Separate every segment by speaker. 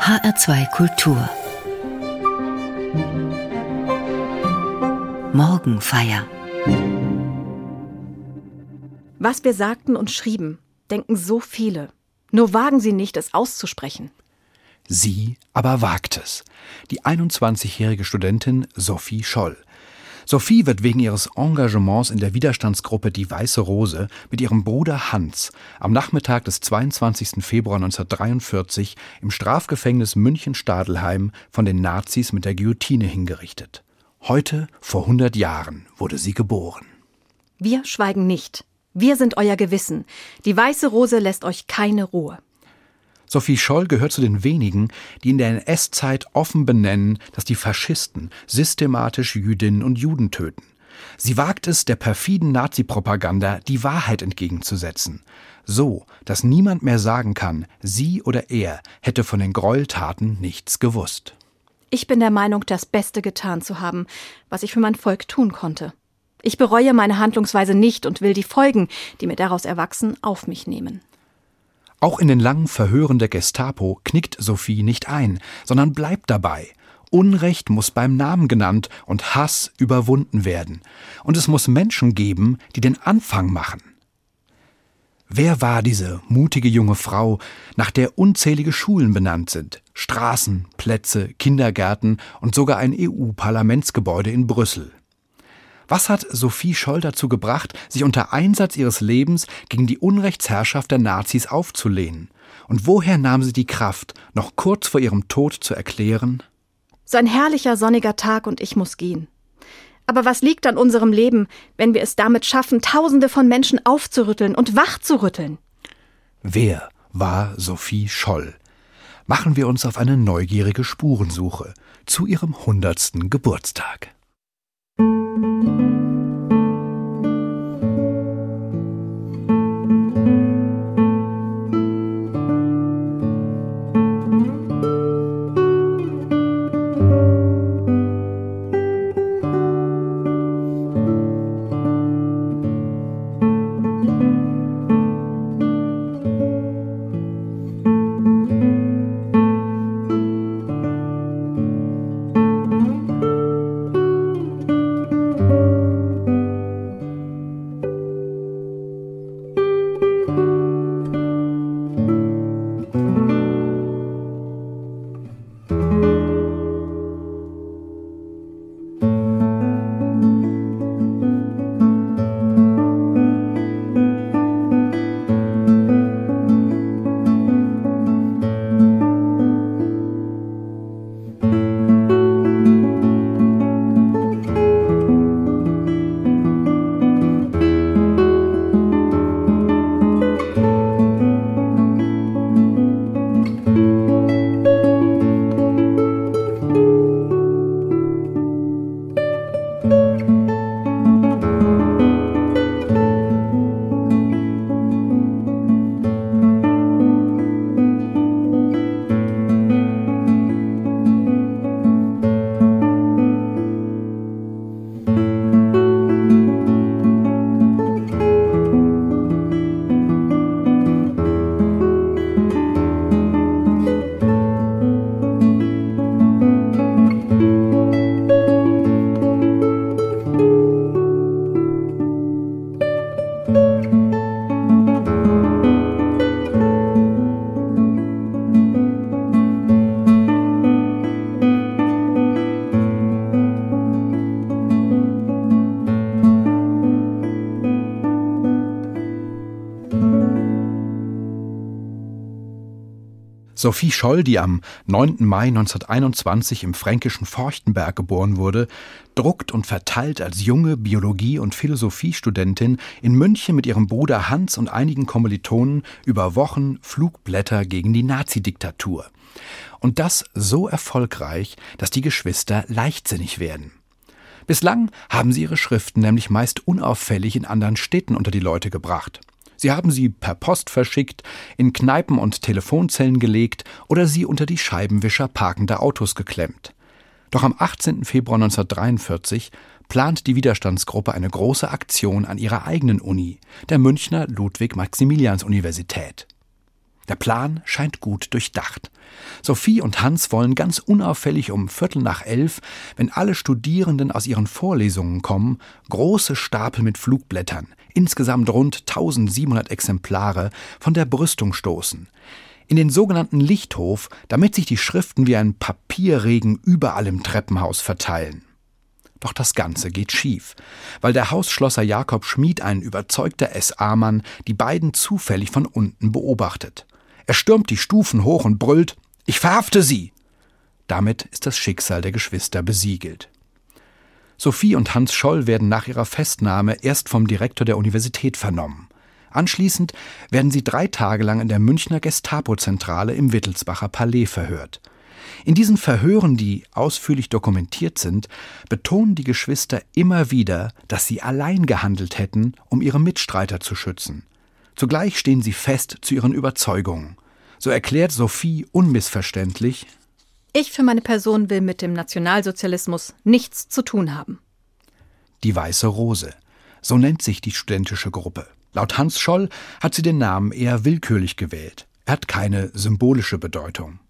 Speaker 1: HR2 Kultur Morgenfeier
Speaker 2: Was wir sagten und schrieben, denken so viele. Nur wagen sie nicht, es auszusprechen.
Speaker 3: Sie aber wagt es. Die 21-jährige Studentin Sophie Scholl. Sophie wird wegen ihres Engagements in der Widerstandsgruppe Die Weiße Rose mit ihrem Bruder Hans am Nachmittag des 22. Februar 1943 im Strafgefängnis München-Stadelheim von den Nazis mit der Guillotine hingerichtet. Heute, vor 100 Jahren, wurde sie geboren.
Speaker 2: Wir schweigen nicht. Wir sind euer Gewissen. Die Weiße Rose lässt euch keine Ruhe.
Speaker 3: Sophie Scholl gehört zu den wenigen, die in der NS-Zeit offen benennen, dass die Faschisten systematisch Jüdinnen und Juden töten. Sie wagt es, der perfiden Nazi-Propaganda die Wahrheit entgegenzusetzen. So, dass niemand mehr sagen kann, sie oder er hätte von den Gräueltaten nichts gewusst.
Speaker 2: Ich bin der Meinung, das Beste getan zu haben, was ich für mein Volk tun konnte. Ich bereue meine Handlungsweise nicht und will die Folgen, die mir daraus erwachsen, auf mich nehmen.
Speaker 3: Auch in den langen Verhören der Gestapo knickt Sophie nicht ein, sondern bleibt dabei. Unrecht muss beim Namen genannt und Hass überwunden werden. Und es muss Menschen geben, die den Anfang machen. Wer war diese mutige junge Frau, nach der unzählige Schulen benannt sind, Straßen, Plätze, Kindergärten und sogar ein EU-Parlamentsgebäude in Brüssel? Was hat Sophie Scholl dazu gebracht, sich unter Einsatz ihres Lebens gegen die Unrechtsherrschaft der Nazis aufzulehnen? Und woher nahm sie die Kraft, noch kurz vor ihrem Tod zu erklären?
Speaker 2: So ein herrlicher sonniger Tag und ich muss gehen. Aber was liegt an unserem Leben, wenn wir es damit schaffen, Tausende von Menschen aufzurütteln und wachzurütteln?
Speaker 3: Wer war Sophie Scholl? Machen wir uns auf eine neugierige Spurensuche zu ihrem hundertsten Geburtstag. Música Sophie Scholl, die am 9. Mai 1921 im fränkischen Forchtenberg geboren wurde, druckt und verteilt als junge Biologie- und Philosophiestudentin in München mit ihrem Bruder Hans und einigen Kommilitonen über Wochen Flugblätter gegen die Nazidiktatur. Und das so erfolgreich, dass die Geschwister leichtsinnig werden. Bislang haben sie ihre Schriften nämlich meist unauffällig in anderen Städten unter die Leute gebracht. Sie haben sie per Post verschickt, in Kneipen und Telefonzellen gelegt oder sie unter die Scheibenwischer parkender Autos geklemmt. Doch am 18. Februar 1943 plant die Widerstandsgruppe eine große Aktion an ihrer eigenen Uni, der Münchner Ludwig-Maximilians-Universität. Der Plan scheint gut durchdacht. Sophie und Hans wollen ganz unauffällig um Viertel nach elf, wenn alle Studierenden aus ihren Vorlesungen kommen, große Stapel mit Flugblättern, insgesamt rund 1700 Exemplare, von der Brüstung stoßen. In den sogenannten Lichthof, damit sich die Schriften wie ein Papierregen überall im Treppenhaus verteilen. Doch das Ganze geht schief, weil der Hausschlosser Jakob Schmid, ein überzeugter SA-Mann, die beiden zufällig von unten beobachtet. Er stürmt die Stufen hoch und brüllt Ich verhafte Sie. Damit ist das Schicksal der Geschwister besiegelt. Sophie und Hans Scholl werden nach ihrer Festnahme erst vom Direktor der Universität vernommen. Anschließend werden sie drei Tage lang in der Münchner Gestapo-Zentrale im Wittelsbacher Palais verhört. In diesen Verhören, die ausführlich dokumentiert sind, betonen die Geschwister immer wieder, dass sie allein gehandelt hätten, um ihre Mitstreiter zu schützen. Zugleich stehen sie fest zu ihren Überzeugungen. So erklärt Sophie unmissverständlich
Speaker 2: Ich für meine Person will mit dem Nationalsozialismus nichts zu tun haben.
Speaker 3: Die Weiße Rose. So nennt sich die studentische Gruppe. Laut Hans Scholl hat sie den Namen eher willkürlich gewählt. Er hat keine symbolische Bedeutung.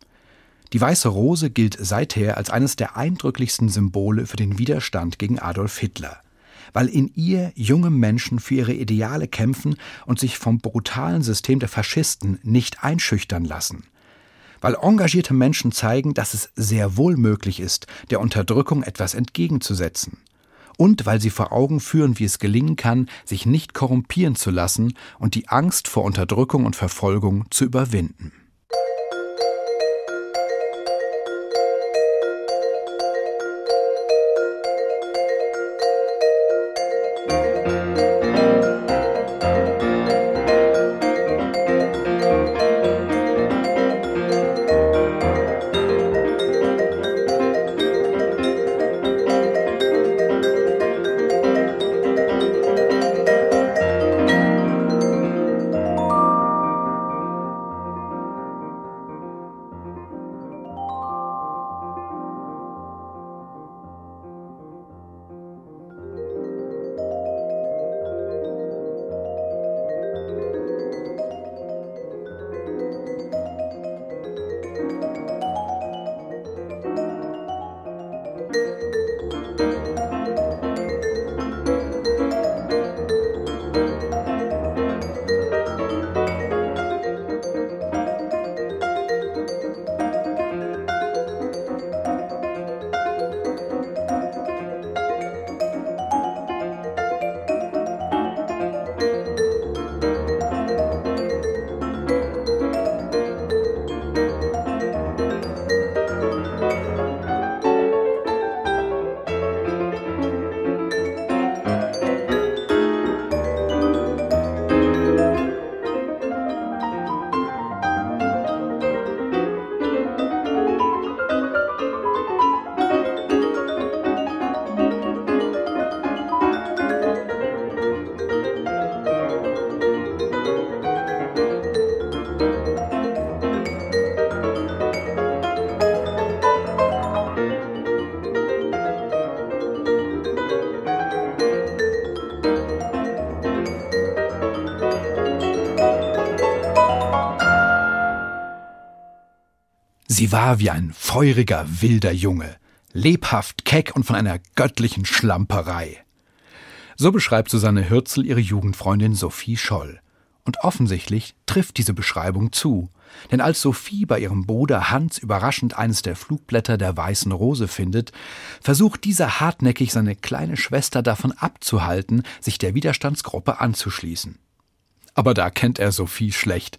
Speaker 3: Die Weiße Rose gilt seither als eines der eindrücklichsten Symbole für den Widerstand gegen Adolf Hitler weil in ihr junge Menschen für ihre Ideale kämpfen und sich vom brutalen System der Faschisten nicht einschüchtern lassen. Weil engagierte Menschen zeigen, dass es sehr wohl möglich ist, der Unterdrückung etwas entgegenzusetzen. Und weil sie vor Augen führen, wie es gelingen kann, sich nicht korrumpieren zu lassen und die Angst vor Unterdrückung und Verfolgung zu überwinden. Sie war wie ein feuriger, wilder Junge, lebhaft, keck und von einer göttlichen Schlamperei. So beschreibt Susanne Hürzel ihre Jugendfreundin Sophie Scholl. Und offensichtlich trifft diese Beschreibung zu. Denn als Sophie bei ihrem Bruder Hans überraschend eines der Flugblätter der Weißen Rose findet, versucht dieser hartnäckig seine kleine Schwester davon abzuhalten, sich der Widerstandsgruppe anzuschließen aber da kennt er Sophie schlecht.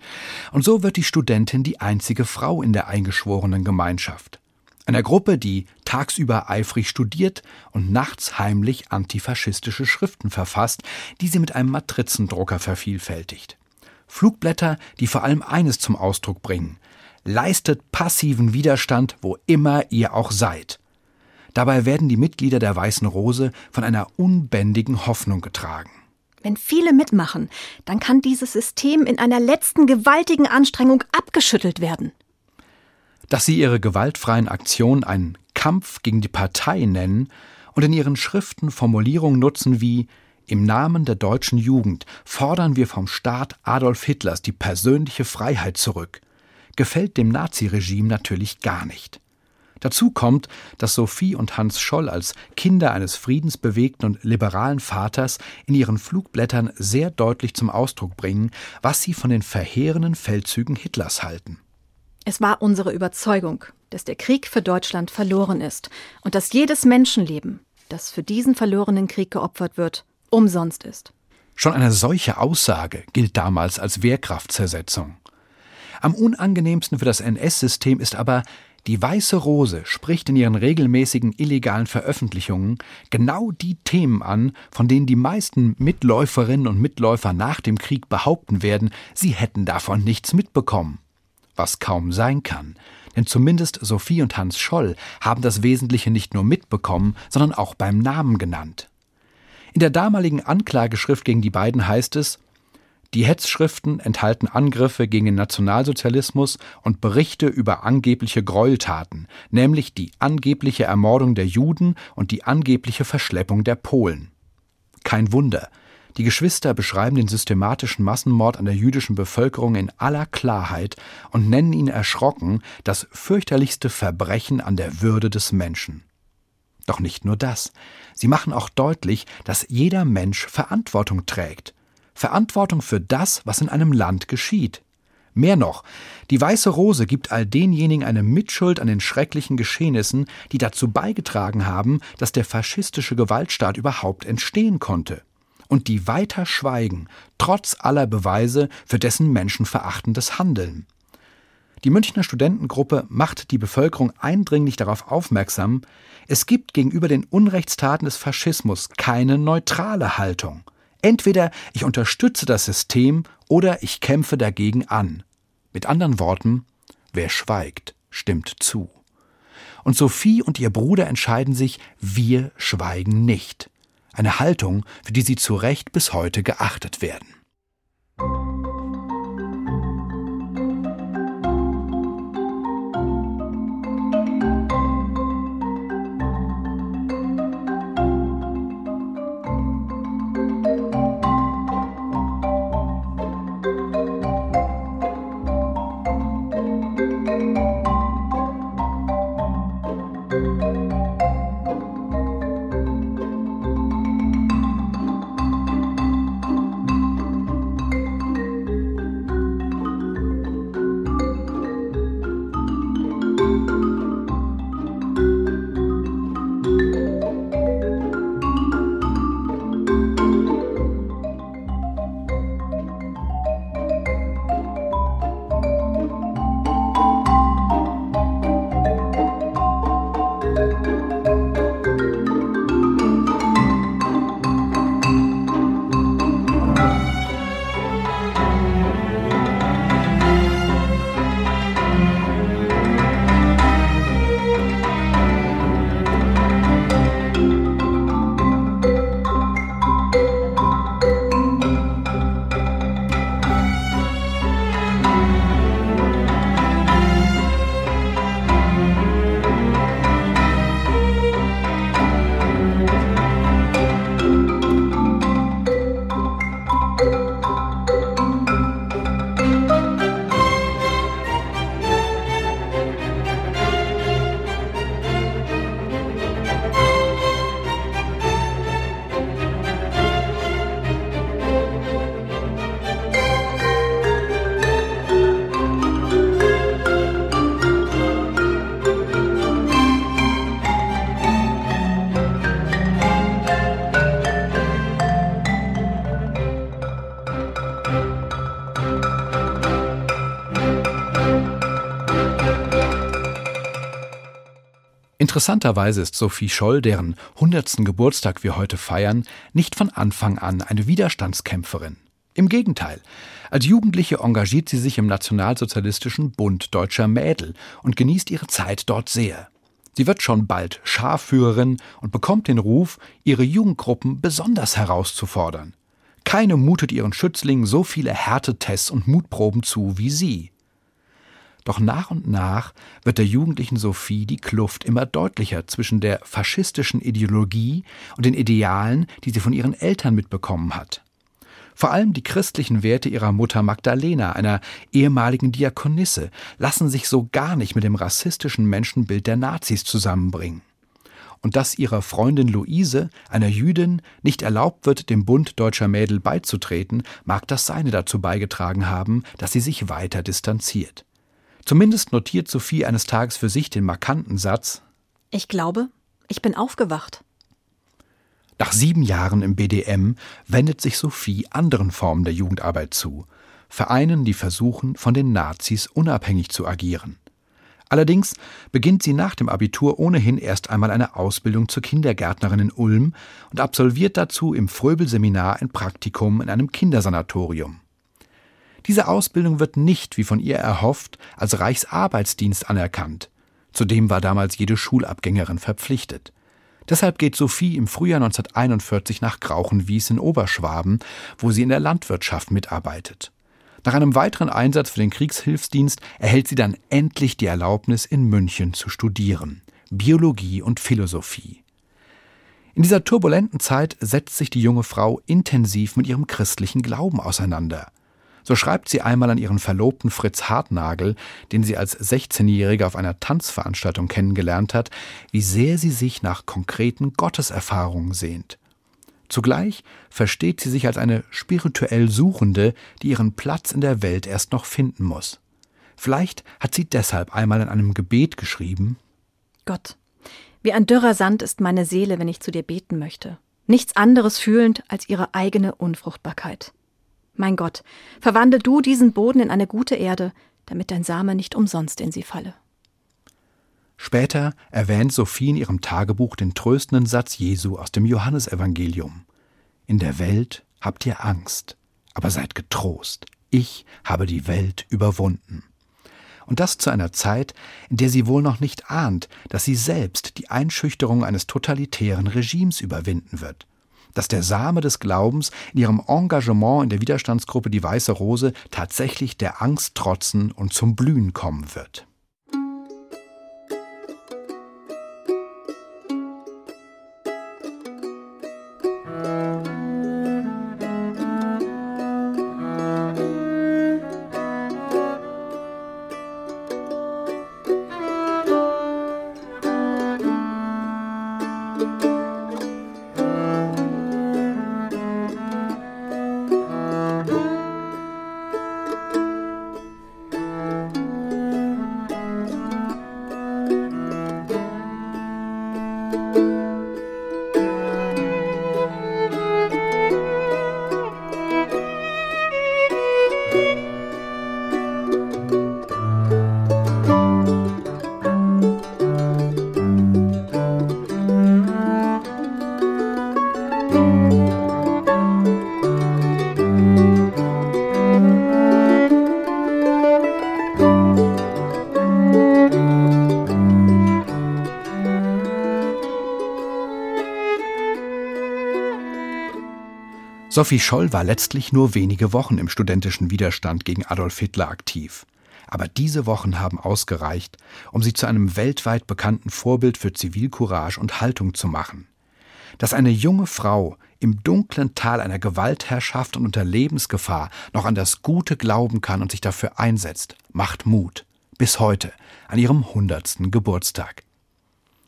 Speaker 3: Und so wird die Studentin die einzige Frau in der eingeschworenen Gemeinschaft. Einer Gruppe, die tagsüber eifrig studiert und nachts heimlich antifaschistische Schriften verfasst, die sie mit einem Matrizendrucker vervielfältigt. Flugblätter, die vor allem eines zum Ausdruck bringen. Leistet passiven Widerstand, wo immer ihr auch seid. Dabei werden die Mitglieder der Weißen Rose von einer unbändigen Hoffnung getragen.
Speaker 2: Wenn viele mitmachen, dann kann dieses System in einer letzten gewaltigen Anstrengung abgeschüttelt werden.
Speaker 3: Dass sie ihre gewaltfreien Aktionen einen Kampf gegen die Partei nennen und in ihren Schriften Formulierungen nutzen wie Im Namen der deutschen Jugend fordern wir vom Staat Adolf Hitlers die persönliche Freiheit zurück. Gefällt dem Naziregime natürlich gar nicht. Dazu kommt, dass Sophie und Hans Scholl als Kinder eines friedensbewegten und liberalen Vaters in ihren Flugblättern sehr deutlich zum Ausdruck bringen, was sie von den verheerenden Feldzügen Hitlers halten.
Speaker 2: Es war unsere Überzeugung, dass der Krieg für Deutschland verloren ist und dass jedes Menschenleben, das für diesen verlorenen Krieg geopfert wird, umsonst ist.
Speaker 3: Schon eine solche Aussage gilt damals als Wehrkraftzersetzung. Am unangenehmsten für das NS-System ist aber, die Weiße Rose spricht in ihren regelmäßigen illegalen Veröffentlichungen genau die Themen an, von denen die meisten Mitläuferinnen und Mitläufer nach dem Krieg behaupten werden, sie hätten davon nichts mitbekommen. Was kaum sein kann, denn zumindest Sophie und Hans Scholl haben das Wesentliche nicht nur mitbekommen, sondern auch beim Namen genannt. In der damaligen Anklageschrift gegen die beiden heißt es, die Hetzschriften enthalten Angriffe gegen den Nationalsozialismus und Berichte über angebliche Gräueltaten, nämlich die angebliche Ermordung der Juden und die angebliche Verschleppung der Polen. Kein Wunder, die Geschwister beschreiben den systematischen Massenmord an der jüdischen Bevölkerung in aller Klarheit und nennen ihn erschrocken das fürchterlichste Verbrechen an der Würde des Menschen. Doch nicht nur das. Sie machen auch deutlich, dass jeder Mensch Verantwortung trägt Verantwortung für das, was in einem Land geschieht. Mehr noch, die Weiße Rose gibt all denjenigen eine Mitschuld an den schrecklichen Geschehnissen, die dazu beigetragen haben, dass der faschistische Gewaltstaat überhaupt entstehen konnte. Und die weiter schweigen, trotz aller Beweise für dessen menschenverachtendes Handeln. Die Münchner Studentengruppe macht die Bevölkerung eindringlich darauf aufmerksam, es gibt gegenüber den Unrechtstaten des Faschismus keine neutrale Haltung. Entweder ich unterstütze das System oder ich kämpfe dagegen an. Mit anderen Worten, wer schweigt, stimmt zu. Und Sophie und ihr Bruder entscheiden sich, wir schweigen nicht. Eine Haltung, für die sie zu Recht bis heute geachtet werden. Interessanterweise ist Sophie Scholl, deren hundertsten Geburtstag wir heute feiern, nicht von Anfang an eine Widerstandskämpferin. Im Gegenteil. Als Jugendliche engagiert sie sich im Nationalsozialistischen Bund Deutscher Mädel und genießt ihre Zeit dort sehr. Sie wird schon bald Scharführerin und bekommt den Ruf, ihre Jugendgruppen besonders herauszufordern. Keine mutet ihren Schützlingen so viele Härtetests und Mutproben zu wie sie. Doch nach und nach wird der jugendlichen Sophie die Kluft immer deutlicher zwischen der faschistischen Ideologie und den Idealen, die sie von ihren Eltern mitbekommen hat. Vor allem die christlichen Werte ihrer Mutter Magdalena, einer ehemaligen Diakonisse, lassen sich so gar nicht mit dem rassistischen Menschenbild der Nazis zusammenbringen. Und dass ihrer Freundin Luise, einer Jüdin, nicht erlaubt wird, dem Bund deutscher Mädel beizutreten, mag das seine dazu beigetragen haben, dass sie sich weiter distanziert. Zumindest notiert Sophie eines Tages für sich den markanten Satz
Speaker 2: Ich glaube, ich bin aufgewacht.
Speaker 3: Nach sieben Jahren im BDM wendet sich Sophie anderen Formen der Jugendarbeit zu, Vereinen, die versuchen, von den Nazis unabhängig zu agieren. Allerdings beginnt sie nach dem Abitur ohnehin erst einmal eine Ausbildung zur Kindergärtnerin in Ulm und absolviert dazu im Fröbel-Seminar ein Praktikum in einem Kindersanatorium. Diese Ausbildung wird nicht, wie von ihr erhofft, als Reichsarbeitsdienst anerkannt. Zudem war damals jede Schulabgängerin verpflichtet. Deshalb geht Sophie im Frühjahr 1941 nach Grauchenwies in Oberschwaben, wo sie in der Landwirtschaft mitarbeitet. Nach einem weiteren Einsatz für den Kriegshilfsdienst erhält sie dann endlich die Erlaubnis, in München zu studieren. Biologie und Philosophie. In dieser turbulenten Zeit setzt sich die junge Frau intensiv mit ihrem christlichen Glauben auseinander. So schreibt sie einmal an ihren Verlobten Fritz Hartnagel, den sie als 16-Jährige auf einer Tanzveranstaltung kennengelernt hat, wie sehr sie sich nach konkreten Gotteserfahrungen sehnt. Zugleich versteht sie sich als eine spirituell Suchende, die ihren Platz in der Welt erst noch finden muss. Vielleicht hat sie deshalb einmal in einem Gebet geschrieben
Speaker 2: Gott, wie ein dürrer Sand ist meine Seele, wenn ich zu dir beten möchte, nichts anderes fühlend als ihre eigene Unfruchtbarkeit. Mein Gott, verwandle du diesen Boden in eine gute Erde, damit dein Same nicht umsonst in sie falle.
Speaker 3: Später erwähnt Sophie in ihrem Tagebuch den tröstenden Satz Jesu aus dem Johannesevangelium. In der Welt habt ihr Angst, aber seid getrost. Ich habe die Welt überwunden. Und das zu einer Zeit, in der sie wohl noch nicht ahnt, dass sie selbst die Einschüchterung eines totalitären Regimes überwinden wird dass der Same des Glaubens in ihrem Engagement in der Widerstandsgruppe Die Weiße Rose tatsächlich der Angst trotzen und zum Blühen kommen wird. Sophie Scholl war letztlich nur wenige Wochen im studentischen Widerstand gegen Adolf Hitler aktiv. Aber diese Wochen haben ausgereicht, um sie zu einem weltweit bekannten Vorbild für Zivilcourage und Haltung zu machen. Dass eine junge Frau im dunklen Tal einer Gewaltherrschaft und unter Lebensgefahr noch an das Gute glauben kann und sich dafür einsetzt, macht Mut. Bis heute, an ihrem hundertsten Geburtstag.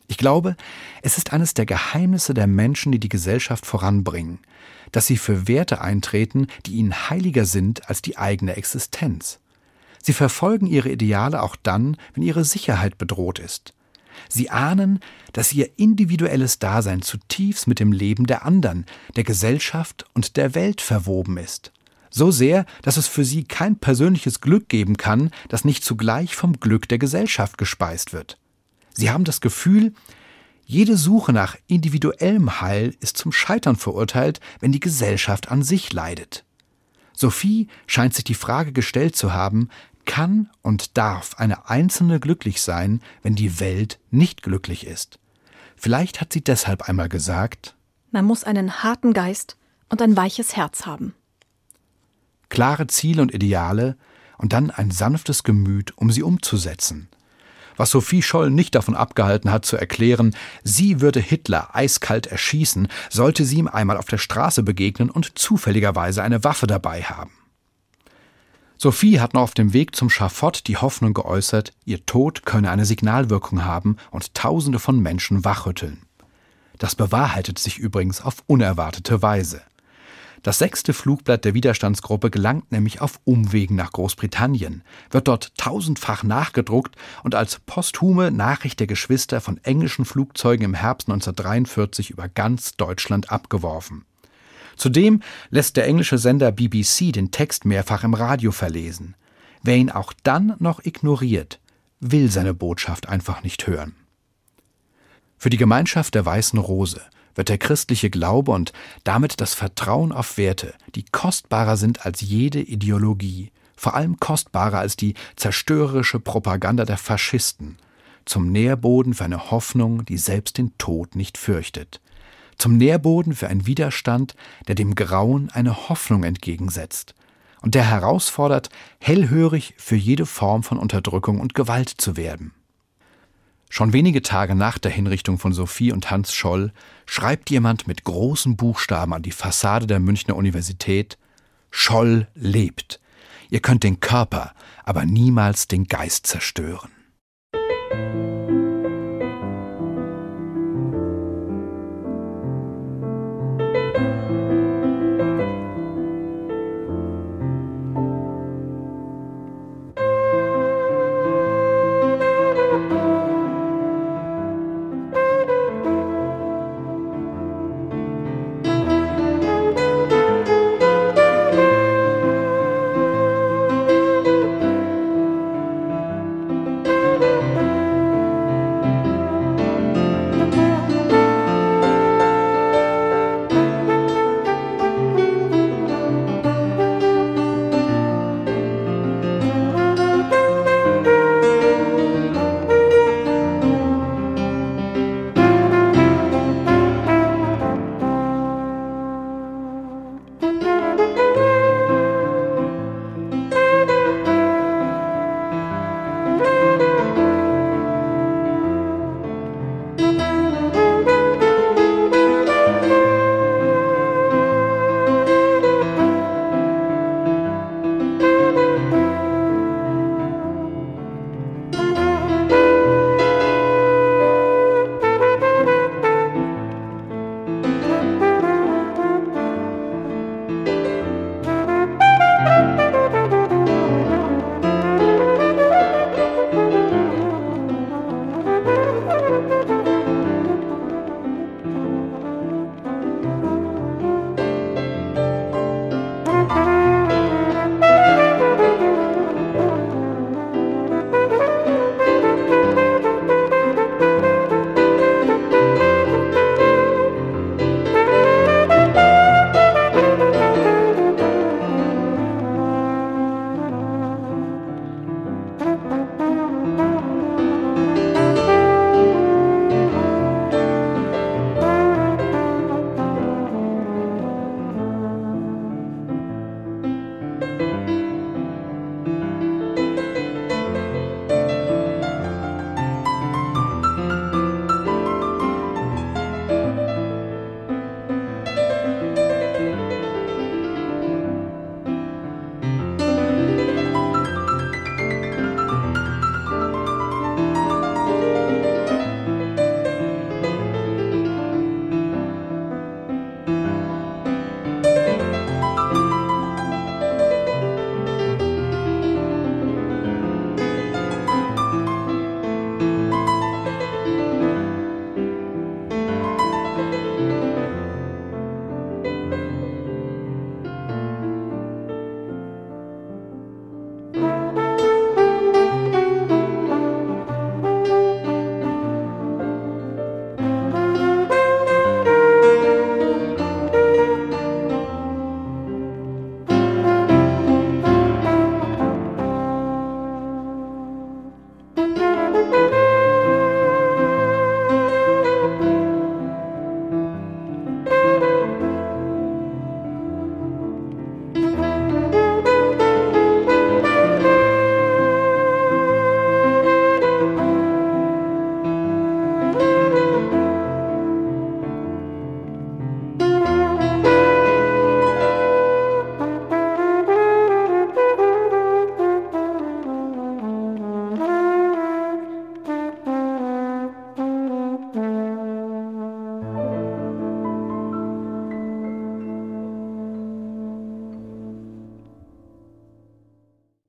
Speaker 3: Ich glaube, es ist eines der Geheimnisse der Menschen, die die Gesellschaft voranbringen, dass sie für Werte eintreten, die ihnen heiliger sind als die eigene Existenz. Sie verfolgen ihre Ideale auch dann, wenn ihre Sicherheit bedroht ist. Sie ahnen, dass ihr individuelles Dasein zutiefst mit dem Leben der anderen, der Gesellschaft und der Welt verwoben ist. So sehr, dass es für sie kein persönliches Glück geben kann, das nicht zugleich vom Glück der Gesellschaft gespeist wird. Sie haben das Gefühl, jede Suche nach individuellem Heil ist zum Scheitern verurteilt, wenn die Gesellschaft an sich leidet. Sophie scheint sich die Frage gestellt zu haben, kann und darf eine Einzelne glücklich sein, wenn die Welt nicht glücklich ist? Vielleicht hat sie deshalb einmal gesagt,
Speaker 2: man muss einen harten Geist und ein weiches Herz haben.
Speaker 3: Klare Ziele und Ideale und dann ein sanftes Gemüt, um sie umzusetzen. Was Sophie Scholl nicht davon abgehalten hat zu erklären, sie würde Hitler eiskalt erschießen, sollte sie ihm einmal auf der Straße begegnen und zufälligerweise eine Waffe dabei haben. Sophie hat noch auf dem Weg zum Schafott die Hoffnung geäußert, ihr Tod könne eine Signalwirkung haben und Tausende von Menschen wachrütteln. Das bewahrheitet sich übrigens auf unerwartete Weise. Das sechste Flugblatt der Widerstandsgruppe gelangt nämlich auf Umwegen nach Großbritannien, wird dort tausendfach nachgedruckt und als posthume Nachricht der Geschwister von englischen Flugzeugen im Herbst 1943 über ganz Deutschland abgeworfen. Zudem lässt der englische Sender BBC den Text mehrfach im Radio verlesen. Wer ihn auch dann noch ignoriert, will seine Botschaft einfach nicht hören. Für die Gemeinschaft der Weißen Rose wird der christliche Glaube und damit das Vertrauen auf Werte, die kostbarer sind als jede Ideologie, vor allem kostbarer als die zerstörerische Propaganda der Faschisten, zum Nährboden für eine Hoffnung, die selbst den Tod nicht fürchtet, zum Nährboden für einen Widerstand, der dem Grauen eine Hoffnung entgegensetzt und der herausfordert, hellhörig für jede Form von Unterdrückung und Gewalt zu werden. Schon wenige Tage nach der Hinrichtung von Sophie und Hans Scholl schreibt jemand mit großen Buchstaben an die Fassade der Münchner Universität Scholl lebt. Ihr könnt den Körper, aber niemals den Geist zerstören.